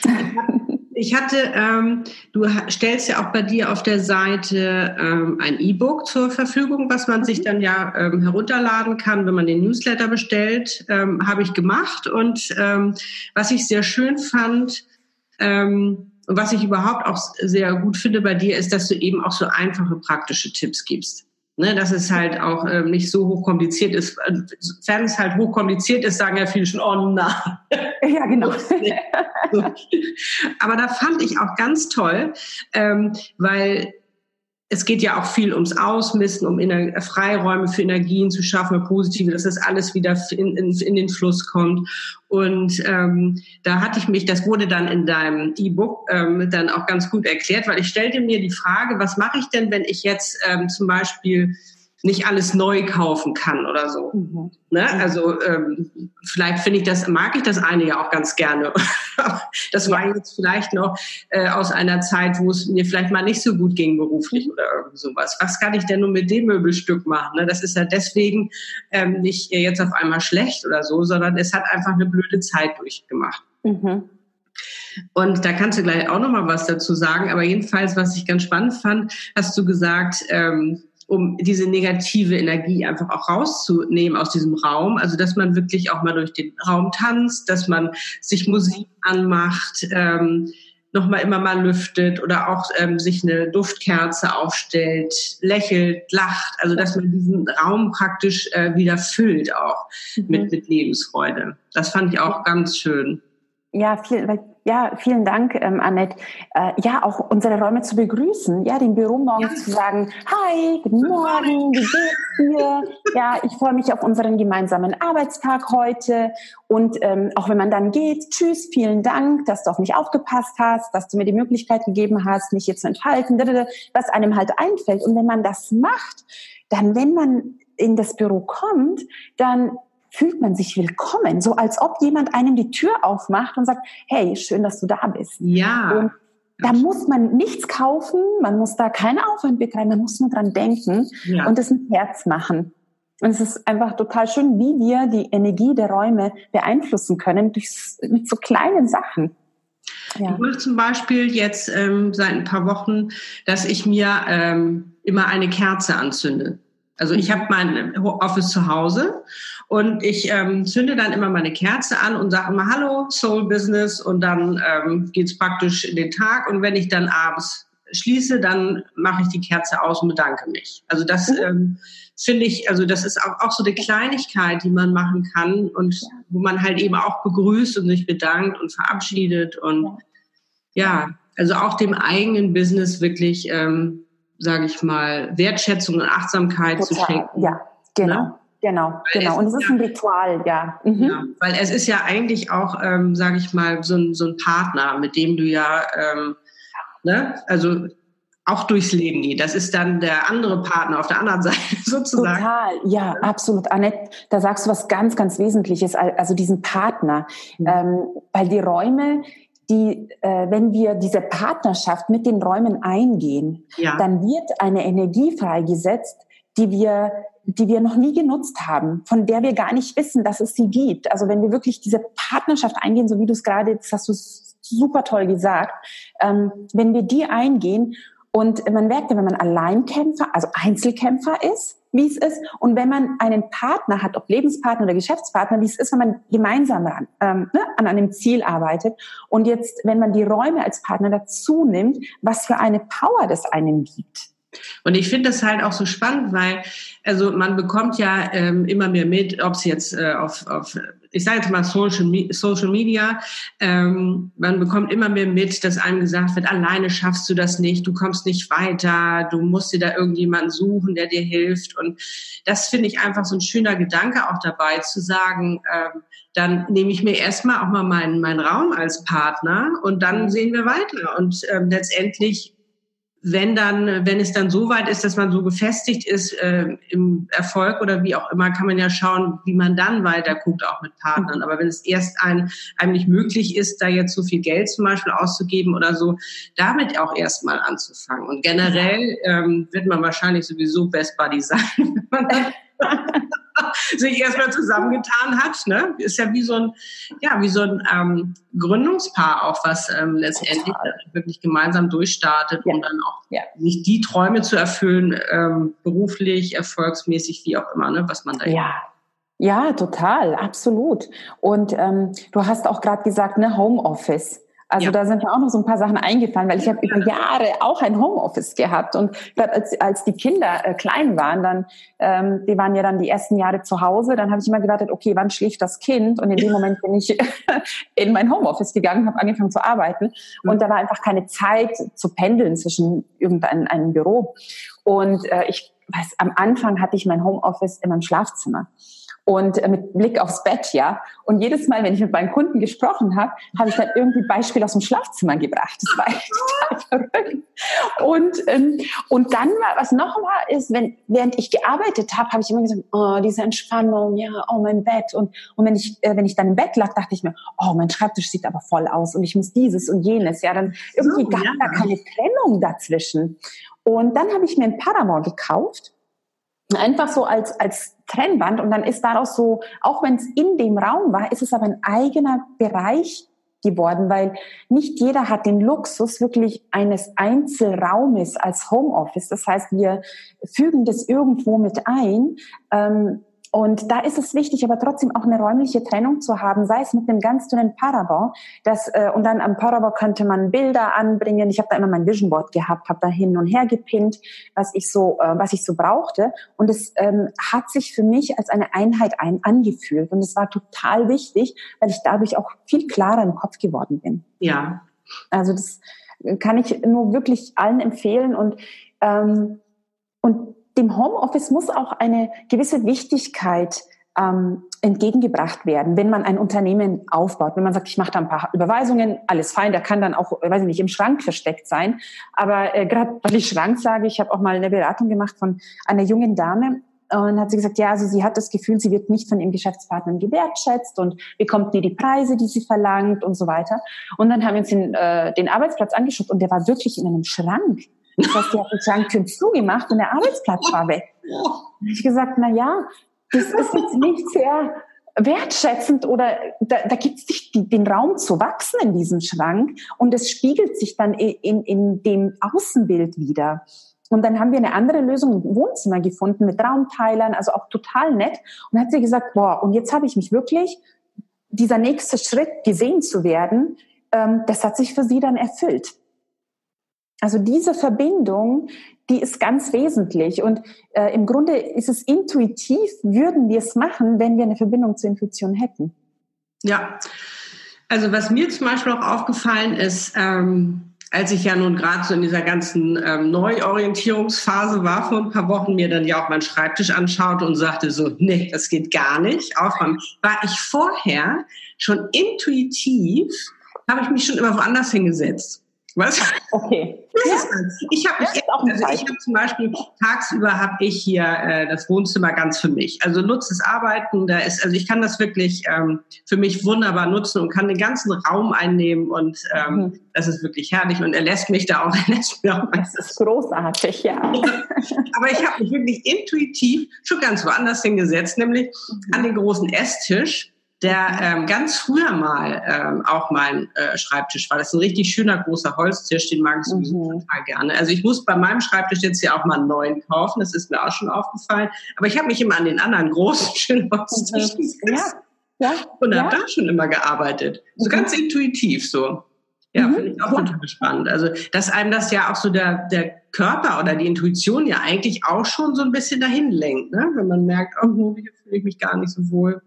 S1: Ich hatte, ähm, du stellst ja auch bei dir auf der Seite ähm, ein E-Book zur Verfügung, was man sich mhm. dann ja ähm, herunterladen kann, wenn man den Newsletter bestellt. Ähm, Habe ich gemacht und ähm, was ich sehr schön fand, ähm, und was ich überhaupt auch sehr gut finde bei dir, ist, dass du eben auch so einfache praktische Tipps gibst. Ne, dass es halt auch ähm, nicht so hochkompliziert ist. Wenn es halt hochkompliziert ist, sagen ja viele schon, oh nein. Ja, genau. Aber da fand ich auch ganz toll, ähm, weil es geht ja auch viel ums Ausmisten, um Ener Freiräume für Energien zu schaffen, positive, dass das alles wieder in, in, in den Fluss kommt. Und ähm, da hatte ich mich, das wurde dann in deinem E-Book ähm, dann auch ganz gut erklärt, weil ich stellte mir die Frage, was mache ich denn, wenn ich jetzt ähm, zum Beispiel nicht alles neu kaufen kann oder so. Mhm. Ne? Also ähm, vielleicht finde ich das, mag ich das eine ja auch ganz gerne. das war jetzt vielleicht noch äh, aus einer Zeit, wo es mir vielleicht mal nicht so gut ging beruflich oder irgend sowas. Was kann ich denn nur mit dem Möbelstück machen? Ne? Das ist ja deswegen ähm, nicht jetzt auf einmal schlecht oder so, sondern es hat einfach eine blöde Zeit durchgemacht. Mhm. Und da kannst du gleich auch noch mal was dazu sagen. Aber jedenfalls, was ich ganz spannend fand, hast du gesagt, ähm, um diese negative Energie einfach auch rauszunehmen aus diesem Raum. Also dass man wirklich auch mal durch den Raum tanzt, dass man sich Musik anmacht, ähm, nochmal immer mal lüftet oder auch ähm, sich eine Duftkerze aufstellt, lächelt, lacht. Also dass man diesen Raum praktisch äh, wieder füllt auch mhm. mit, mit Lebensfreude. Das fand ich auch ganz schön.
S2: Ja, viel, weil ja, vielen Dank, ähm, Annette. Äh, ja, auch unsere Räume zu begrüßen, ja, den Büro morgen ja. zu sagen, hi, guten Morgen, wie geht's dir? Ja, ich freue mich auf unseren gemeinsamen Arbeitstag heute. Und ähm, auch wenn man dann geht, tschüss, vielen Dank, dass du auf mich aufgepasst hast, dass du mir die Möglichkeit gegeben hast, mich hier zu entfalten, was einem halt einfällt. Und wenn man das macht, dann, wenn man in das Büro kommt, dann fühlt man sich willkommen, so als ob jemand einem die Tür aufmacht und sagt, hey, schön, dass du da bist.
S1: Ja.
S2: Und da muss man nichts kaufen, man muss da keinen Aufwand betreiben, man muss nur dran denken ja. und es ein Herz machen. Und es ist einfach total schön, wie wir die Energie der Räume beeinflussen können durch, mit so kleinen Sachen.
S1: Ja. Ich mache zum Beispiel jetzt ähm, seit ein paar Wochen, dass ich mir ähm, immer eine Kerze anzünde. Also ich habe mein Office zu Hause und ich ähm, zünde dann immer meine Kerze an und sage immer Hallo, Soul Business und dann ähm, geht praktisch in den Tag und wenn ich dann abends schließe, dann mache ich die Kerze aus und bedanke mich. Also das mhm. ähm, finde ich, also das ist auch, auch so eine Kleinigkeit, die man machen kann und wo man halt eben auch begrüßt und sich bedankt und verabschiedet und ja, also auch dem eigenen Business wirklich ähm, sage ich mal, Wertschätzung und Achtsamkeit Total. zu schenken.
S2: Ja, genau. Ne? Genau, weil genau. Und es ist ja, ein Ritual, ja. Mhm. ja.
S1: Weil es ist ja eigentlich auch, ähm, sage ich mal, so ein, so ein Partner, mit dem du ja, ähm, ne, also auch durchs Leben geht. Das ist dann der andere Partner auf der anderen Seite sozusagen.
S2: Total, ja, absolut. Annette, da sagst du was ganz, ganz Wesentliches, also diesen Partner. Mhm. Ähm, weil die Räume, die, äh, wenn wir diese Partnerschaft mit den Räumen eingehen, ja. dann wird eine Energie freigesetzt, die wir, die wir noch nie genutzt haben, von der wir gar nicht wissen, dass es sie gibt. Also wenn wir wirklich diese Partnerschaft eingehen, so wie du es gerade, jetzt hast du super toll gesagt, ähm, wenn wir die eingehen und man merkt, wenn man Alleinkämpfer, also Einzelkämpfer ist, wie es ist. Und wenn man einen Partner hat, ob Lebenspartner oder Geschäftspartner, wie es ist, wenn man gemeinsam ran, ähm, ne, an einem Ziel arbeitet. Und jetzt, wenn man die Räume als Partner dazu nimmt, was für eine Power das einem gibt.
S1: Und ich finde das halt auch so spannend, weil also man bekommt ja ähm, immer mehr mit, ob es jetzt äh, auf, auf ich sage jetzt mal Social, Social Media, ähm, man bekommt immer mehr mit, dass einem gesagt wird, alleine schaffst du das nicht, du kommst nicht weiter, du musst dir da irgendjemanden suchen, der dir hilft. Und das finde ich einfach so ein schöner Gedanke auch dabei, zu sagen, ähm, dann nehme ich mir erstmal auch mal meinen, meinen Raum als Partner und dann sehen wir weiter. Und ähm, letztendlich wenn dann, wenn es dann so weit ist, dass man so gefestigt ist äh, im Erfolg oder wie auch immer, kann man ja schauen, wie man dann weiter guckt, auch mit Partnern. Aber wenn es erst ein, einem nicht möglich ist, da jetzt so viel Geld zum Beispiel auszugeben oder so, damit auch erstmal anzufangen. Und generell ähm, wird man wahrscheinlich sowieso Best Buddy sein, sich erstmal zusammengetan hat. Ne? Ist ja wie so ein, ja, wie so ein ähm, Gründungspaar auch, was ähm, letztendlich wirklich gemeinsam durchstartet, ja. um dann auch ja. nicht die Träume zu erfüllen, ähm, beruflich, erfolgsmäßig, wie auch immer, ne, was man da
S2: ja. Ja, total, absolut. Und ähm, du hast auch gerade gesagt, ne, Homeoffice. Also ja. da sind mir auch noch so ein paar Sachen eingefallen, weil ich habe über Jahre auch ein Homeoffice gehabt und als, als die Kinder äh, klein waren, dann ähm, die waren ja dann die ersten Jahre zu Hause, dann habe ich immer gewartet, okay, wann schläft das Kind? Und in dem Moment bin ich in mein Homeoffice gegangen, habe angefangen zu arbeiten und mhm. da war einfach keine Zeit zu pendeln zwischen irgendeinem Büro. Und äh, ich weiß, am Anfang hatte ich mein Homeoffice in meinem Schlafzimmer und äh, mit Blick aufs Bett, ja. Und jedes Mal, wenn ich mit meinen Kunden gesprochen habe, habe ich dann irgendwie Beispiel aus dem Schlafzimmer gebracht. Das war echt total verrückt. Und, ähm, und dann war, was noch war, ist, wenn, während ich gearbeitet habe, habe ich immer gesagt, oh, diese Entspannung, ja, oh, mein Bett. Und, und wenn ich, äh, wenn ich dann im Bett lag, dachte ich mir, oh, mein Schreibtisch sieht aber voll aus und ich muss dieses und jenes. Ja, dann irgendwie so, gab ja. da keine Trennung dazwischen. Und dann habe ich mir ein Paramore gekauft einfach so als, als Trennwand und dann ist daraus so, auch wenn es in dem Raum war, ist es aber ein eigener Bereich geworden, weil nicht jeder hat den Luxus wirklich eines Einzelraumes als Homeoffice. Das heißt, wir fügen das irgendwo mit ein. Ähm, und da ist es wichtig, aber trotzdem auch eine räumliche Trennung zu haben, sei es mit einem ganz dünnen Parabon. Das, äh, und dann am Parabon könnte man Bilder anbringen. Ich habe da immer mein Vision Board gehabt, habe da hin und her gepinnt, was ich so, äh, was ich so brauchte. Und es ähm, hat sich für mich als eine Einheit ein angefühlt. Und es war total wichtig, weil ich dadurch auch viel klarer im Kopf geworden bin.
S1: Ja.
S2: Also das kann ich nur wirklich allen empfehlen und ähm, und dem Homeoffice muss auch eine gewisse Wichtigkeit ähm, entgegengebracht werden, wenn man ein Unternehmen aufbaut. Wenn man sagt, ich mache da ein paar Überweisungen, alles fein, der kann dann auch, weiß ich nicht, im Schrank versteckt sein. Aber äh, gerade weil ich Schrank sage, ich habe auch mal eine Beratung gemacht von einer jungen Dame, und hat sie gesagt, ja, also sie hat das Gefühl, sie wird nicht von ihrem Geschäftspartner gewertschätzt und bekommt nie die Preise, die sie verlangt und so weiter. Und dann haben wir uns den, äh, den Arbeitsplatz angeschaut und der war wirklich in einem Schrank. Das heißt, die hat den Schranktür zugemacht und der Arbeitsplatz war weg. Da ich gesagt, na ja, das ist jetzt nicht sehr wertschätzend oder da, da gibt es nicht den Raum zu wachsen in diesem Schrank und es spiegelt sich dann in, in dem Außenbild wieder. Und dann haben wir eine andere Lösung im Wohnzimmer gefunden mit Raumteilern, also auch total nett. Und dann hat sie gesagt, boah, und jetzt habe ich mich wirklich, dieser nächste Schritt, gesehen zu werden, ähm, das hat sich für sie dann erfüllt. Also diese Verbindung, die ist ganz wesentlich. Und äh, im Grunde ist es intuitiv, würden wir es machen, wenn wir eine Verbindung zur Intuition hätten.
S1: Ja, also was mir zum Beispiel auch aufgefallen ist, ähm, als ich ja nun gerade so in dieser ganzen ähm, Neuorientierungsphase war vor ein paar Wochen, mir dann ja auch meinen Schreibtisch anschaute und sagte so, nee, das geht gar nicht, aufräumen, war ich vorher schon intuitiv, habe ich mich schon immer woanders hingesetzt. Was?
S2: Okay.
S1: Ja. Ich habe also ich zum Beispiel tagsüber habe ich hier äh, das Wohnzimmer ganz für mich. Also nutze das Arbeiten, da ist also ich kann das wirklich ähm, für mich wunderbar nutzen und kann den ganzen Raum einnehmen und ähm, mhm. das ist wirklich herrlich und er lässt mich da auch. Er lässt
S2: mich auch das ist großartig, ja.
S1: Aber ich habe mich wirklich intuitiv schon ganz woanders hingesetzt, nämlich mhm. an den großen Esstisch der ähm, ganz früher mal ähm, auch mein äh, Schreibtisch war. Das ist ein richtig schöner großer Holztisch, den mag ich sowieso mhm. total gerne. Also ich muss bei meinem Schreibtisch jetzt ja auch mal einen neuen kaufen, das ist mir auch schon aufgefallen. Aber ich habe mich immer an den anderen großen schönen Holztisch mhm. ja. Ja. und habe da schon immer gearbeitet. So mhm. ganz intuitiv so. Ja, mhm. finde ich auch total spannend. Also, dass einem das ja auch so der, der Körper oder die Intuition ja eigentlich auch schon so ein bisschen dahin lenkt, ne? wenn man merkt, oh, hier fühle ich mich gar nicht so wohl.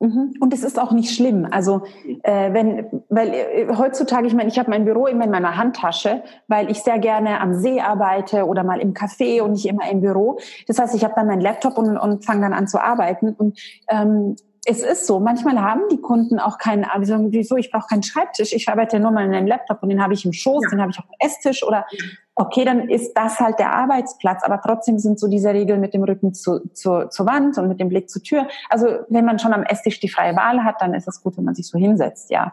S2: Mhm. Und es ist auch nicht schlimm. Also äh, wenn, weil äh, heutzutage, ich meine, ich habe mein Büro immer in meiner Handtasche, weil ich sehr gerne am See arbeite oder mal im Café und nicht immer im Büro. Das heißt, ich habe dann meinen Laptop und, und fange dann an zu arbeiten. Und ähm, es ist so, manchmal haben die Kunden auch keinen, also wieso, ich brauche keinen Schreibtisch, ich arbeite nur mal in einem Laptop und den habe ich im Schoß, ja. den habe ich auf dem Esstisch oder okay, dann ist das halt der Arbeitsplatz, aber trotzdem sind so diese Regeln mit dem Rücken zu, zu, zur Wand und mit dem Blick zur Tür. Also wenn man schon am Esstisch die freie Wahl hat, dann ist es gut, wenn man sich so hinsetzt, ja.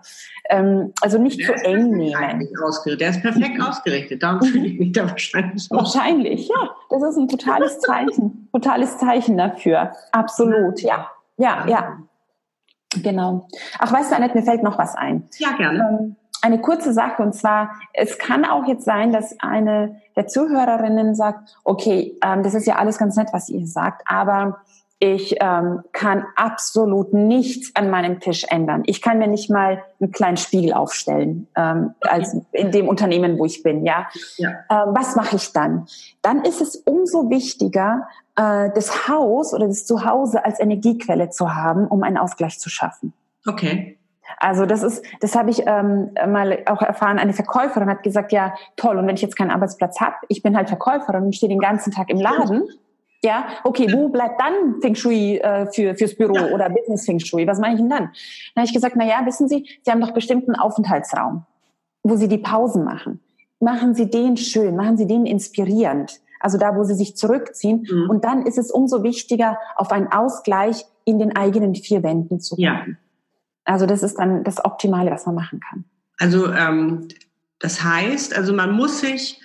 S2: Ähm, also nicht der zu eng nehmen.
S1: Der ist perfekt ausgerichtet, darum fühle ich mich da wahrscheinlich
S2: auch. Wahrscheinlich, ja. Das ist ein totales Zeichen, totales Zeichen dafür. Absolut, ja. Ja, ja. Genau. Ach, weißt du, Annette, mir fällt noch was ein.
S1: Ja, gerne.
S2: Ähm, eine kurze Sache und zwar, es kann auch jetzt sein, dass eine der Zuhörerinnen sagt, okay, ähm, das ist ja alles ganz nett, was ihr sagt, aber ich ähm, kann absolut nichts an meinem Tisch ändern. Ich kann mir nicht mal einen kleinen Spiegel aufstellen, ähm, als in dem Unternehmen, wo ich bin. Ja, ja. Ähm, was mache ich dann? Dann ist es umso wichtiger, äh, das Haus oder das Zuhause als Energiequelle zu haben, um einen Ausgleich zu schaffen.
S1: Okay.
S2: Also das ist, das habe ich ähm, mal auch erfahren. Eine Verkäuferin hat gesagt, ja toll. Und wenn ich jetzt keinen Arbeitsplatz habe, ich bin halt Verkäuferin und stehe den ganzen Tag im Laden. Ja, okay, wo bleibt dann Feng Shui äh, für, fürs Büro oder Business Feng Shui? Was mache ich denn dann? Dann habe ich gesagt, na ja, wissen Sie, Sie haben doch bestimmt einen Aufenthaltsraum, wo Sie die Pausen machen. Machen Sie den schön, machen Sie den inspirierend. Also da, wo Sie sich zurückziehen. Mhm. Und dann ist es umso wichtiger, auf einen Ausgleich in den eigenen vier Wänden zu kommen. Ja. Also das ist dann das Optimale, was man machen kann.
S1: Also ähm, das heißt, also man muss sich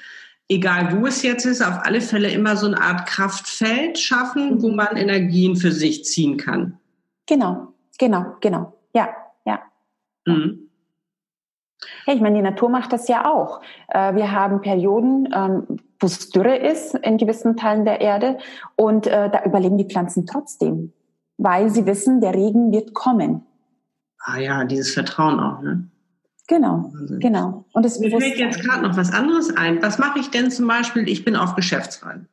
S1: egal wo es jetzt ist, auf alle Fälle immer so eine Art Kraftfeld schaffen, wo mhm. man Energien für sich ziehen kann.
S2: Genau, genau, genau. Ja, ja. Mhm. Hey, ich meine, die Natur macht das ja auch. Äh, wir haben Perioden, ähm, wo es Dürre ist in gewissen Teilen der Erde und äh, da überleben die Pflanzen trotzdem, weil sie wissen, der Regen wird kommen.
S1: Ah ja, dieses Vertrauen auch, ne?
S2: Genau, genau.
S1: Und es Mir fällt jetzt gerade noch was anderes ein. Was mache ich denn zum Beispiel? Ich bin auf Geschäftsreisen.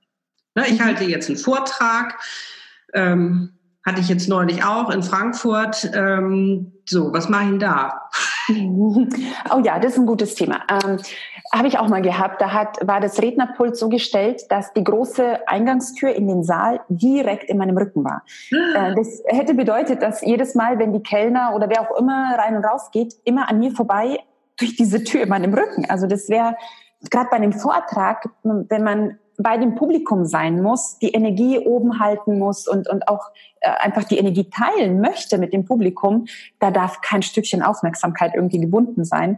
S1: Ne, ich mhm. halte jetzt einen Vortrag, ähm, hatte ich jetzt neulich auch in Frankfurt. Ähm, so, was mache ich denn da?
S2: Oh ja, das ist ein gutes Thema. Ähm, Habe ich auch mal gehabt. Da hat, war das Rednerpult so gestellt, dass die große Eingangstür in den Saal direkt in meinem Rücken war. Ah. Äh, das hätte bedeutet, dass jedes Mal, wenn die Kellner oder wer auch immer rein und raus geht, immer an mir vorbei durch diese Tür in meinem Rücken. Also das wäre gerade bei einem Vortrag, wenn man bei dem Publikum sein muss, die Energie oben halten muss und, und auch äh, einfach die Energie teilen möchte mit dem Publikum, da darf kein Stückchen Aufmerksamkeit irgendwie gebunden sein.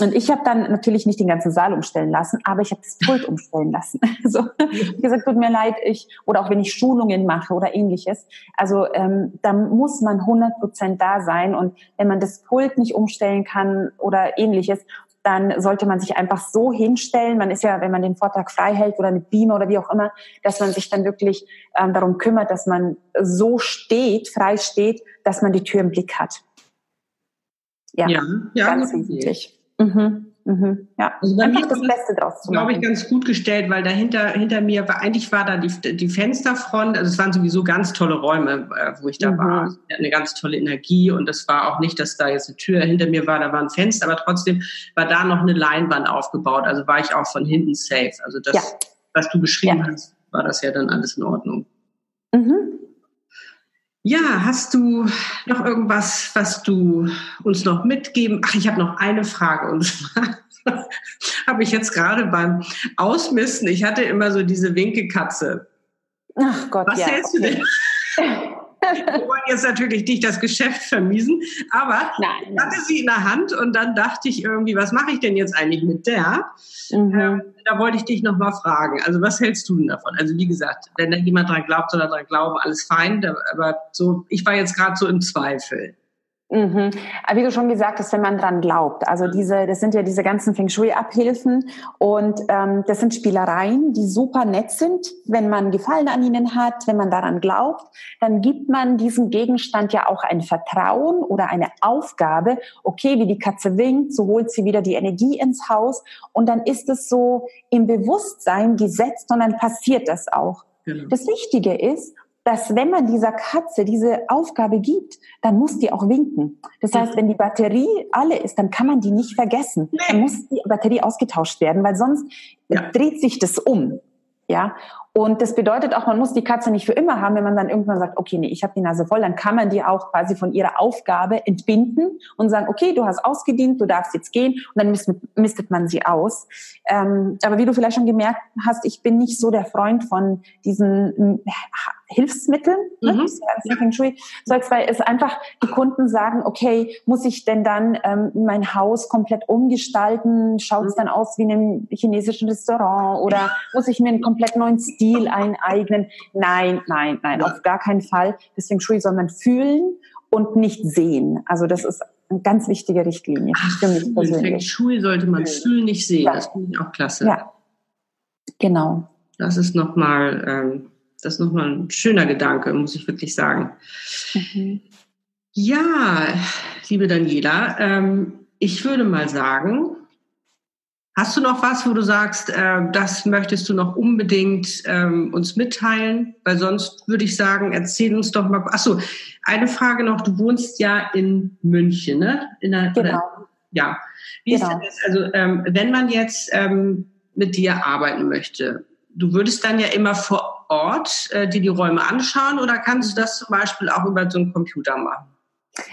S2: Und ich habe dann natürlich nicht den ganzen Saal umstellen lassen, aber ich habe das Pult umstellen lassen. Also wie gesagt, tut mir leid, ich oder auch wenn ich Schulungen mache oder ähnliches. Also ähm, da muss man 100 Prozent da sein und wenn man das Pult nicht umstellen kann oder ähnliches, dann sollte man sich einfach so hinstellen. Man ist ja, wenn man den Vortrag frei hält oder mit Beamer oder wie auch immer, dass man sich dann wirklich ähm, darum kümmert, dass man so steht, frei steht, dass man die Tür im Blick hat.
S1: Ja, ja, ja ganz wichtig. Mhm.
S2: Mhm, ja, also bei mir das Beste draus
S1: zu machen. Glaube ich, ganz gut gestellt, weil dahinter hinter mir war, eigentlich war da die, die Fensterfront, also es waren sowieso ganz tolle Räume, äh, wo ich da mhm. war. Also, eine ganz tolle Energie und es war auch nicht, dass da jetzt eine Tür hinter mir war, da war ein Fenster, aber trotzdem war da noch eine Leinwand aufgebaut, also war ich auch von hinten safe. Also das, ja. was du beschrieben ja. hast, war das ja dann alles in Ordnung. Mhm. Ja, hast du noch irgendwas, was du uns noch mitgeben? Ach, ich habe noch eine Frage und zwar habe ich jetzt gerade beim Ausmisten, ich hatte immer so diese Winkekatze.
S2: Ach Gott,
S1: Was
S2: ja.
S1: hältst du denn? Wir wollen jetzt natürlich nicht das Geschäft vermiesen, aber
S2: Nein,
S1: ich hatte sie in der Hand und dann dachte ich irgendwie, was mache ich denn jetzt eigentlich mit der?
S2: Mhm.
S1: Ähm, da wollte ich dich nochmal fragen. Also was hältst du denn davon? Also wie gesagt, wenn da jemand dran glaubt, soll er dran glauben, alles fein. Aber so, ich war jetzt gerade so im Zweifel.
S2: Mhm. Aber wie du schon gesagt hast, wenn man dran glaubt, also diese, das sind ja diese ganzen Feng Shui-Abhilfen und ähm, das sind Spielereien, die super nett sind, wenn man Gefallen an ihnen hat, wenn man daran glaubt, dann gibt man diesem Gegenstand ja auch ein Vertrauen oder eine Aufgabe. Okay, wie die Katze winkt, so holt sie wieder die Energie ins Haus und dann ist es so im Bewusstsein gesetzt und dann passiert das auch.
S1: Genau.
S2: Das Wichtige ist, dass wenn man dieser Katze diese Aufgabe gibt, dann muss die auch winken. Das heißt, wenn die Batterie alle ist, dann kann man die nicht vergessen. Dann muss die Batterie ausgetauscht werden, weil sonst
S1: Ja.
S2: dreht sich das um. Ja, und das bedeutet auch, man muss die Katze nicht für immer haben, wenn man dann irgendwann sagt, okay, nee, ich habe die Nase voll, dann kann man die auch quasi von ihrer Aufgabe entbinden und sagen, okay, du hast ausgedient, du darfst jetzt gehen und dann mistet, mistet man sie aus. Ähm, aber wie du vielleicht schon gemerkt hast, ich bin nicht so der Freund von diesen Hilfsmitteln, ne?
S1: Mhm.
S2: Das ist ja alles Feng Shui, Zeugs, weil es einfach die Kunden sagen, okay, muss ich denn dann ähm, mein Haus komplett umgestalten? Schaut es dann aus wie in einem chinesischen Restaurant oder muss ich mir einen komplett neuen Stil eineignen? Nein, nein, nein, auf gar keinen Fall. Das Feng Shui soll man fühlen und nicht sehen. Also das ist eine ganz wichtige Richtlinie für mich
S1: Feng
S2: persönlich.
S1: Shui sollte man fühlen, nicht sehen.
S2: Ja.
S1: Das finde ich auch klasse.
S2: Ja, genau.
S1: Das ist nochmal, ähm, das ist nochmal ein schöner Gedanke, muss ich wirklich sagen.
S2: Mhm.
S1: Ja, liebe Daniela, ähm, ich würde mal sagen, hast du noch was, wo du sagst, äh, das möchtest du noch unbedingt ähm, uns mitteilen? Weil sonst würde ich sagen, erzähl uns doch mal. Ach so, eine Frage noch. Du wohnst ja in München, ne? In der,
S2: Genau.
S1: Oder, ja. Wie ist
S2: Genau.
S1: denn das? Also ähm, wenn man jetzt ähm, mit dir arbeiten möchte, du würdest dann ja immer vor Ort äh, dir die Räume anschauen oder kannst du das zum Beispiel auch über so einen Computer machen?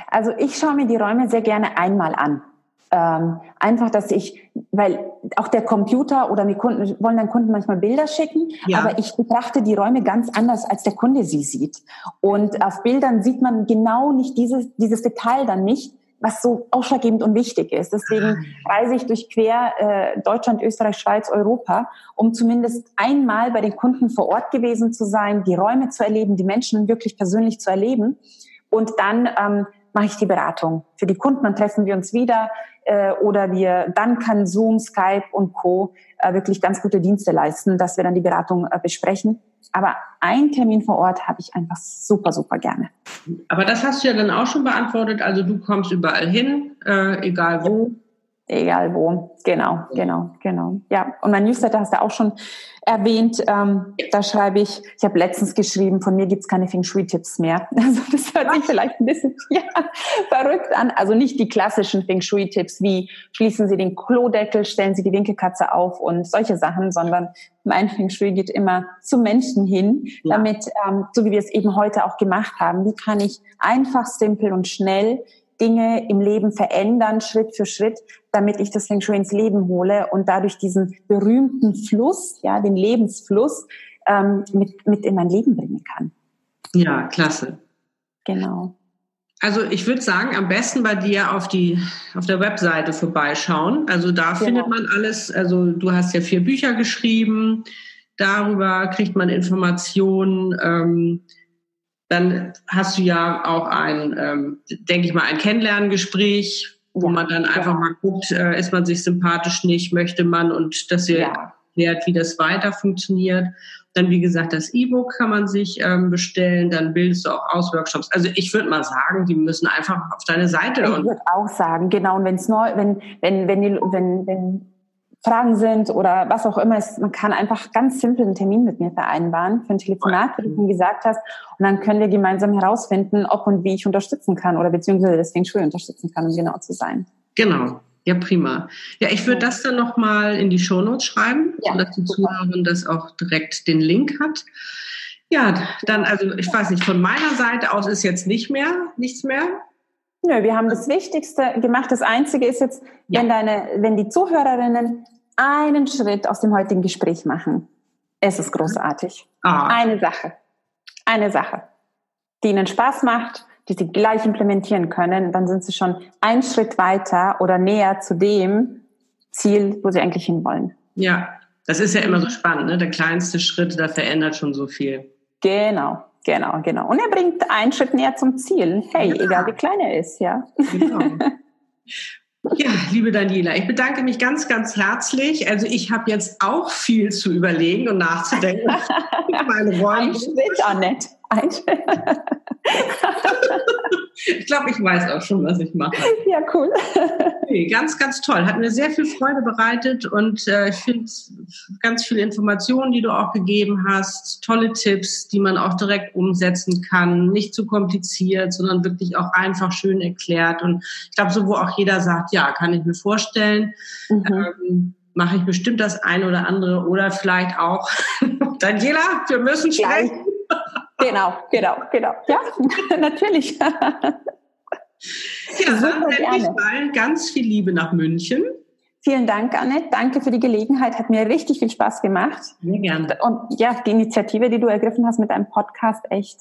S2: Also ich schaue mir die Räume sehr gerne einmal an. Ähm, einfach, dass ich, weil auch der Computer oder die Kunden wollen dann Kunden manchmal Bilder schicken,
S1: Ja.
S2: aber ich betrachte die Räume ganz anders, als der Kunde sie sieht. Und auf Bildern sieht man genau nicht dieses, dieses Detail dann nicht, was so ausschlaggebend und wichtig ist. Deswegen reise ich durch quer äh, Deutschland, Österreich, Schweiz, Europa, um zumindest einmal bei den Kunden vor Ort gewesen zu sein, die Räume zu erleben, die Menschen wirklich persönlich zu erleben. Und dann ähm, mache ich die Beratung. Für die Kunden, dann treffen wir uns wieder äh, oder wir, dann kann Zoom, Skype und Co. Äh, wirklich ganz gute Dienste leisten, dass wir dann die Beratung äh, besprechen. Aber ein Termin vor Ort habe ich einfach super, super gerne.
S1: Aber das hast du ja dann auch schon beantwortet. Also du kommst überall hin, äh, egal wo.
S2: Egal wo. Genau, genau, genau. Ja, und mein Newsletter hast du auch schon erwähnt. Ähm, da schreibe ich, ich habe letztens geschrieben, von mir gibt's keine Feng Shui-Tipps mehr. Also das hört sich vielleicht ein bisschen ja, verrückt an. Also nicht die klassischen Feng Shui-Tipps wie schließen Sie den Klodeckel, stellen Sie die Winkelkatze auf und solche Sachen, sondern mein Feng Shui geht immer zum Menschen hin, damit, ähm, so wie wir es eben heute auch gemacht haben, wie kann ich einfach, simpel und schnell Dinge im Leben verändern, Schritt für Schritt, damit ich das Feng Shui ins Leben hole und dadurch diesen berühmten Fluss, ja, den Lebensfluss, ähm, mit, mit in mein Leben bringen kann.
S1: Ja, klasse.
S2: Genau.
S1: Also ich würde sagen, am besten bei dir auf die auf der Webseite vorbeischauen. Also da
S2: Genau.
S1: findet man alles. Also du hast ja vier Bücher geschrieben. Darüber kriegt man Informationen. Ähm, dann hast du ja auch ein, ähm, denke ich mal, ein Kennenlerngespräch, wo
S2: Ja,
S1: man dann einfach
S2: ja.
S1: mal guckt, äh, ist man sich sympathisch nicht, möchte man und dass ihr
S2: Ja.
S1: erklärt, wie das weiter funktioniert. Dann, wie gesagt, das E-Book kann man sich ähm, bestellen, dann bildest du auch aus Workshops. Also ich würde mal sagen, die müssen einfach auf deine Seite
S2: Ich würde auch sagen, genau. Und wenn's neu, wenn, wenn, wenn, die, wenn, wenn Fragen sind oder was auch immer ist, man kann einfach ganz simpel einen Termin mit mir vereinbaren für ein Telefonat, wie du schon gesagt hast. Und dann können wir gemeinsam herausfinden, ob und wie ich unterstützen kann oder beziehungsweise Feng Shui unterstützen kann, um genau zu sein.
S1: genau. Ja, prima. Ja, ich würde das dann nochmal in die Shownotes schreiben,
S2: Ja,
S1: sodass die. Zuhörerin das auch direkt den Link hat. Ja, dann, also ich weiß nicht, von meiner Seite aus ist jetzt nicht mehr, nichts mehr.
S2: Nö, wir haben das Wichtigste gemacht. Das Einzige ist jetzt, ja. wenn deine, wenn die Zuhörerinnen einen Schritt aus dem heutigen Gespräch machen, ist es großartig. Ah. Eine Sache. Eine Sache, die ihnen Spaß macht, die sie gleich implementieren können, dann sind sie schon einen Schritt weiter oder näher zu dem Ziel, wo sie eigentlich hinwollen.
S1: Ja, das ist ja immer so spannend, ne? Der kleinste Schritt, der verändert schon so viel.
S2: Genau. Genau, genau. Und er bringt einen Schritt näher zum Ziel. Hey, ja. egal wie klein er ist, ja. Genau.
S1: Ja, liebe Daniela, ich bedanke mich ganz, ganz herzlich. Also ich habe jetzt auch viel zu überlegen und nachzudenken.
S2: Meine Räume. Ein Schritt, Annette.
S1: Ich glaube, ich weiß auch schon, was ich mache.
S2: Ja, cool.
S1: Okay, ganz, ganz toll. Hat mir sehr viel Freude bereitet und äh, ich finde ganz viele Informationen, die du auch gegeben hast, tolle Tipps, die man auch direkt umsetzen kann. Nicht zu kompliziert, sondern wirklich auch einfach schön erklärt. Und ich glaube, so wo auch jeder sagt, ja, kann ich mir vorstellen. Mhm. Ähm, mache ich bestimmt das eine oder andere oder vielleicht auch Daniela, wir müssen sprechen.
S2: Genau, genau, genau. Ja, natürlich.
S1: Ja, dann ich mal ganz viel Liebe nach München.
S2: Vielen Dank, Annette. Danke für die Gelegenheit. Hat mir richtig viel Spaß gemacht.
S1: Sehr gerne.
S2: Und ja, die Initiative, die du ergriffen hast mit deinem Podcast, echt,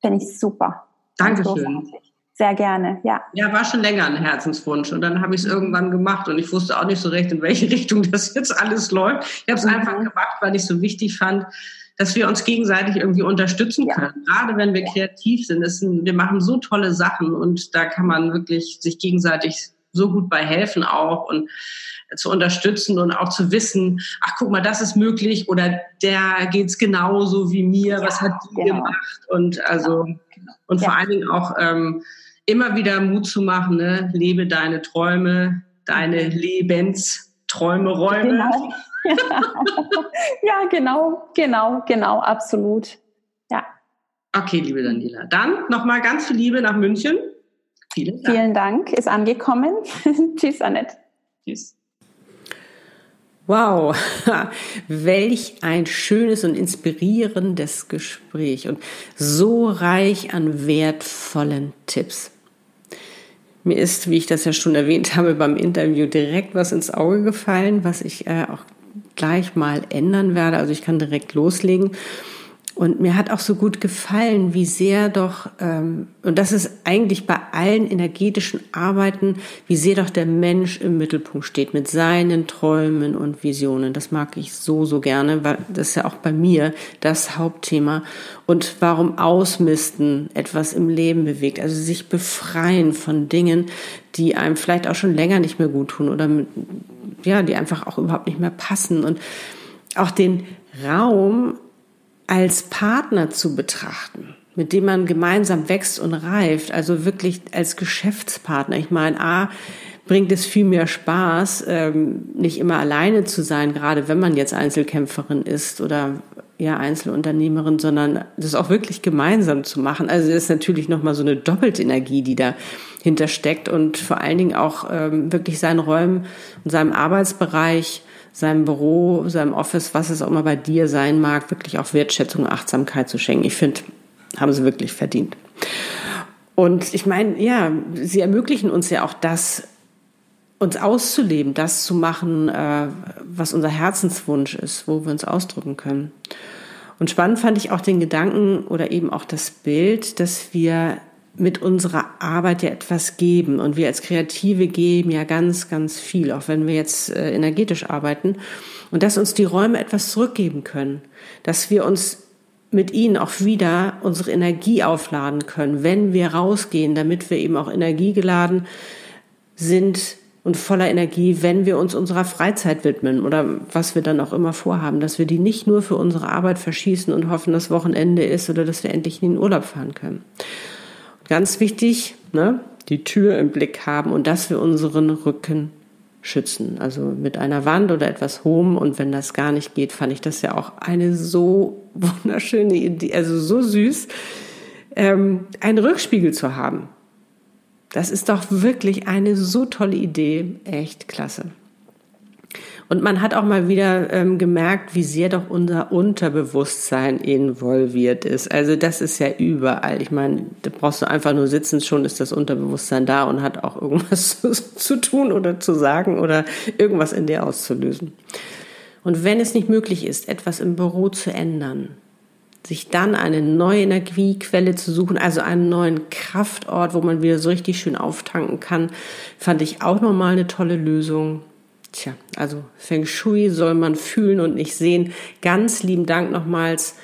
S2: finde ich super.
S1: Dankeschön.
S2: Sehr gerne, ja.
S1: Ja, war schon länger ein Herzenswunsch. Und dann habe ich es irgendwann gemacht und ich wusste auch nicht so recht, in welche Richtung das jetzt alles läuft. Ich habe es mhm. einfach gemacht, weil ich es so wichtig fand, dass wir uns gegenseitig irgendwie unterstützen können. Ja. Gerade wenn wir kreativ sind. Ein, wir machen so tolle Sachen und da kann man wirklich sich gegenseitig so gut bei helfen auch und zu unterstützen und auch zu wissen, ach guck mal, das ist möglich oder der geht's genauso wie mir, ja, was hat die genau. gemacht und also genau. und vor allen Dingen auch ähm, immer wieder Mut zu machen, ne? lebe deine Träume, deine Lebensträume, Räume.
S2: Genau. ja, genau, genau, genau, absolut. Ja.
S1: Okay, liebe Daniela. Dann nochmal ganz viel Liebe nach München.
S2: Vielen Dank. Vielen Dank, ist angekommen. Tschüss, Annette. Tschüss.
S1: Wow, welch ein schönes und inspirierendes Gespräch und so reich an wertvollen Tipps. Mir ist, wie ich das ja schon erwähnt habe, beim Interview direkt was ins Auge gefallen, was ich äh, auch gleich mal ändern werde. Also ich kann direkt loslegen. Und mir hat auch so gut gefallen, wie sehr doch, ähm, und das ist eigentlich bei allen energetischen Arbeiten, wie sehr doch der Mensch im Mittelpunkt steht mit seinen Träumen und Visionen. Das mag ich so, so gerne, weil das ist ja auch bei mir das Hauptthema. Und warum Ausmisten etwas im Leben bewegt, also sich befreien von Dingen, die einem vielleicht auch schon länger nicht mehr gut tun oder mit, ja, die einfach auch überhaupt nicht mehr passen und auch den Raum als Partner zu betrachten, mit dem man gemeinsam wächst und reift, also wirklich als Geschäftspartner. Ich meine, A, bringt es viel mehr Spaß, ähm, nicht immer alleine zu sein, gerade wenn man jetzt Einzelkämpferin ist oder ja Einzelunternehmerin, sondern das auch wirklich gemeinsam zu machen. Also das ist natürlich nochmal so eine doppelte Energie, die dahinter steckt und vor allen Dingen auch ähm, wirklich seinen Räumen und seinem Arbeitsbereich seinem Büro, seinem Office, was es auch immer bei dir sein mag, wirklich auch Wertschätzung, Achtsamkeit zu schenken. Ich finde, haben sie wirklich verdient. Und ich meine, ja, sie ermöglichen uns ja auch das, uns auszuleben, das zu machen, äh, was unser Herzenswunsch ist, wo wir uns ausdrücken können. Und spannend fand ich auch den Gedanken oder eben auch das Bild, dass wir mit unserer Arbeit ja etwas geben. Und wir als Kreative geben ja ganz, ganz viel, auch wenn wir jetzt äh, energetisch arbeiten. Und dass uns die Räume etwas zurückgeben können. Dass wir uns mit ihnen auch wieder unsere Energie aufladen können, wenn wir rausgehen, damit wir eben auch energiegeladen sind und voller Energie, wenn wir uns unserer Freizeit widmen oder was wir dann auch immer vorhaben, dass wir die nicht nur für unsere Arbeit verschießen und hoffen, dass Wochenende ist oder dass wir endlich in den Urlaub fahren können. Ganz wichtig, ne, die Tür im Blick haben und dass wir unseren Rücken schützen. Also mit einer Wand oder etwas hohem. Und wenn das gar nicht geht, fand ich das ja auch eine so wunderschöne Idee, also so süß, ähm, einen Rückspiegel zu haben. Das ist doch wirklich eine so tolle Idee. Echt klasse. Und man hat auch mal wieder ähm, gemerkt, wie sehr doch unser Unterbewusstsein involviert ist. Also das ist ja überall. Ich meine, da brauchst du einfach nur sitzen, schon ist das Unterbewusstsein da und hat auch irgendwas zu, zu tun oder zu sagen oder irgendwas in dir auszulösen. Und wenn es nicht möglich ist, etwas im Büro zu ändern, sich dann eine neue Energiequelle zu suchen, also einen neuen Kraftort, wo man wieder so richtig schön auftanken kann, fand ich auch nochmal eine tolle Lösung. Tja, also Feng Shui soll man fühlen und nicht sehen. Ganz lieben Dank nochmals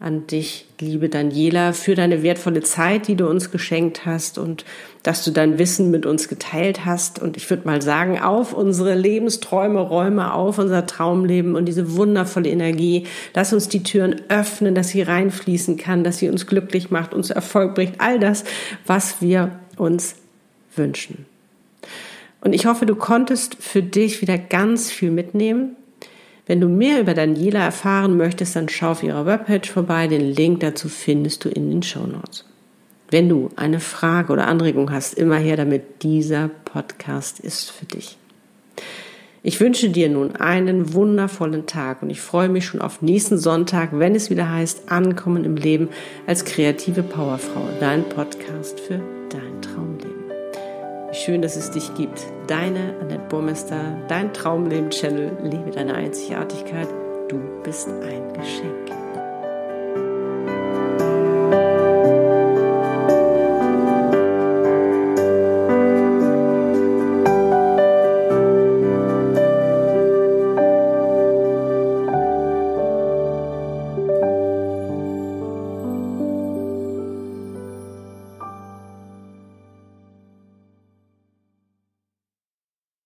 S1: an dich, liebe Daniela, für deine wertvolle Zeit, die du uns geschenkt hast und dass du dein Wissen mit uns geteilt hast. Und ich würde mal sagen, auf unsere Lebensträume, Räume, auf unser Traumleben und diese wundervolle Energie. Lass uns die Türen öffnen, dass sie reinfließen kann, dass sie uns glücklich macht, uns Erfolg bringt. All das, was wir uns wünschen. Und ich hoffe, du konntest für dich wieder ganz viel mitnehmen. Wenn du mehr über Daniela erfahren möchtest, dann schau auf ihrer Webpage vorbei. Den Link dazu findest du in den Show Notes. Wenn du eine Frage oder Anregung hast, immer her damit. Dieser Podcast ist für dich. Ich wünsche dir nun einen wundervollen Tag und ich freue mich schon auf nächsten Sonntag, wenn es wieder heißt Ankommen im Leben als kreative Powerfrau, dein Podcast für. Schön, dass es dich gibt. Deine Annette Burmester, dein Traumleben-Channel. Lebe deine Einzigartigkeit. Du bist ein Geschenk.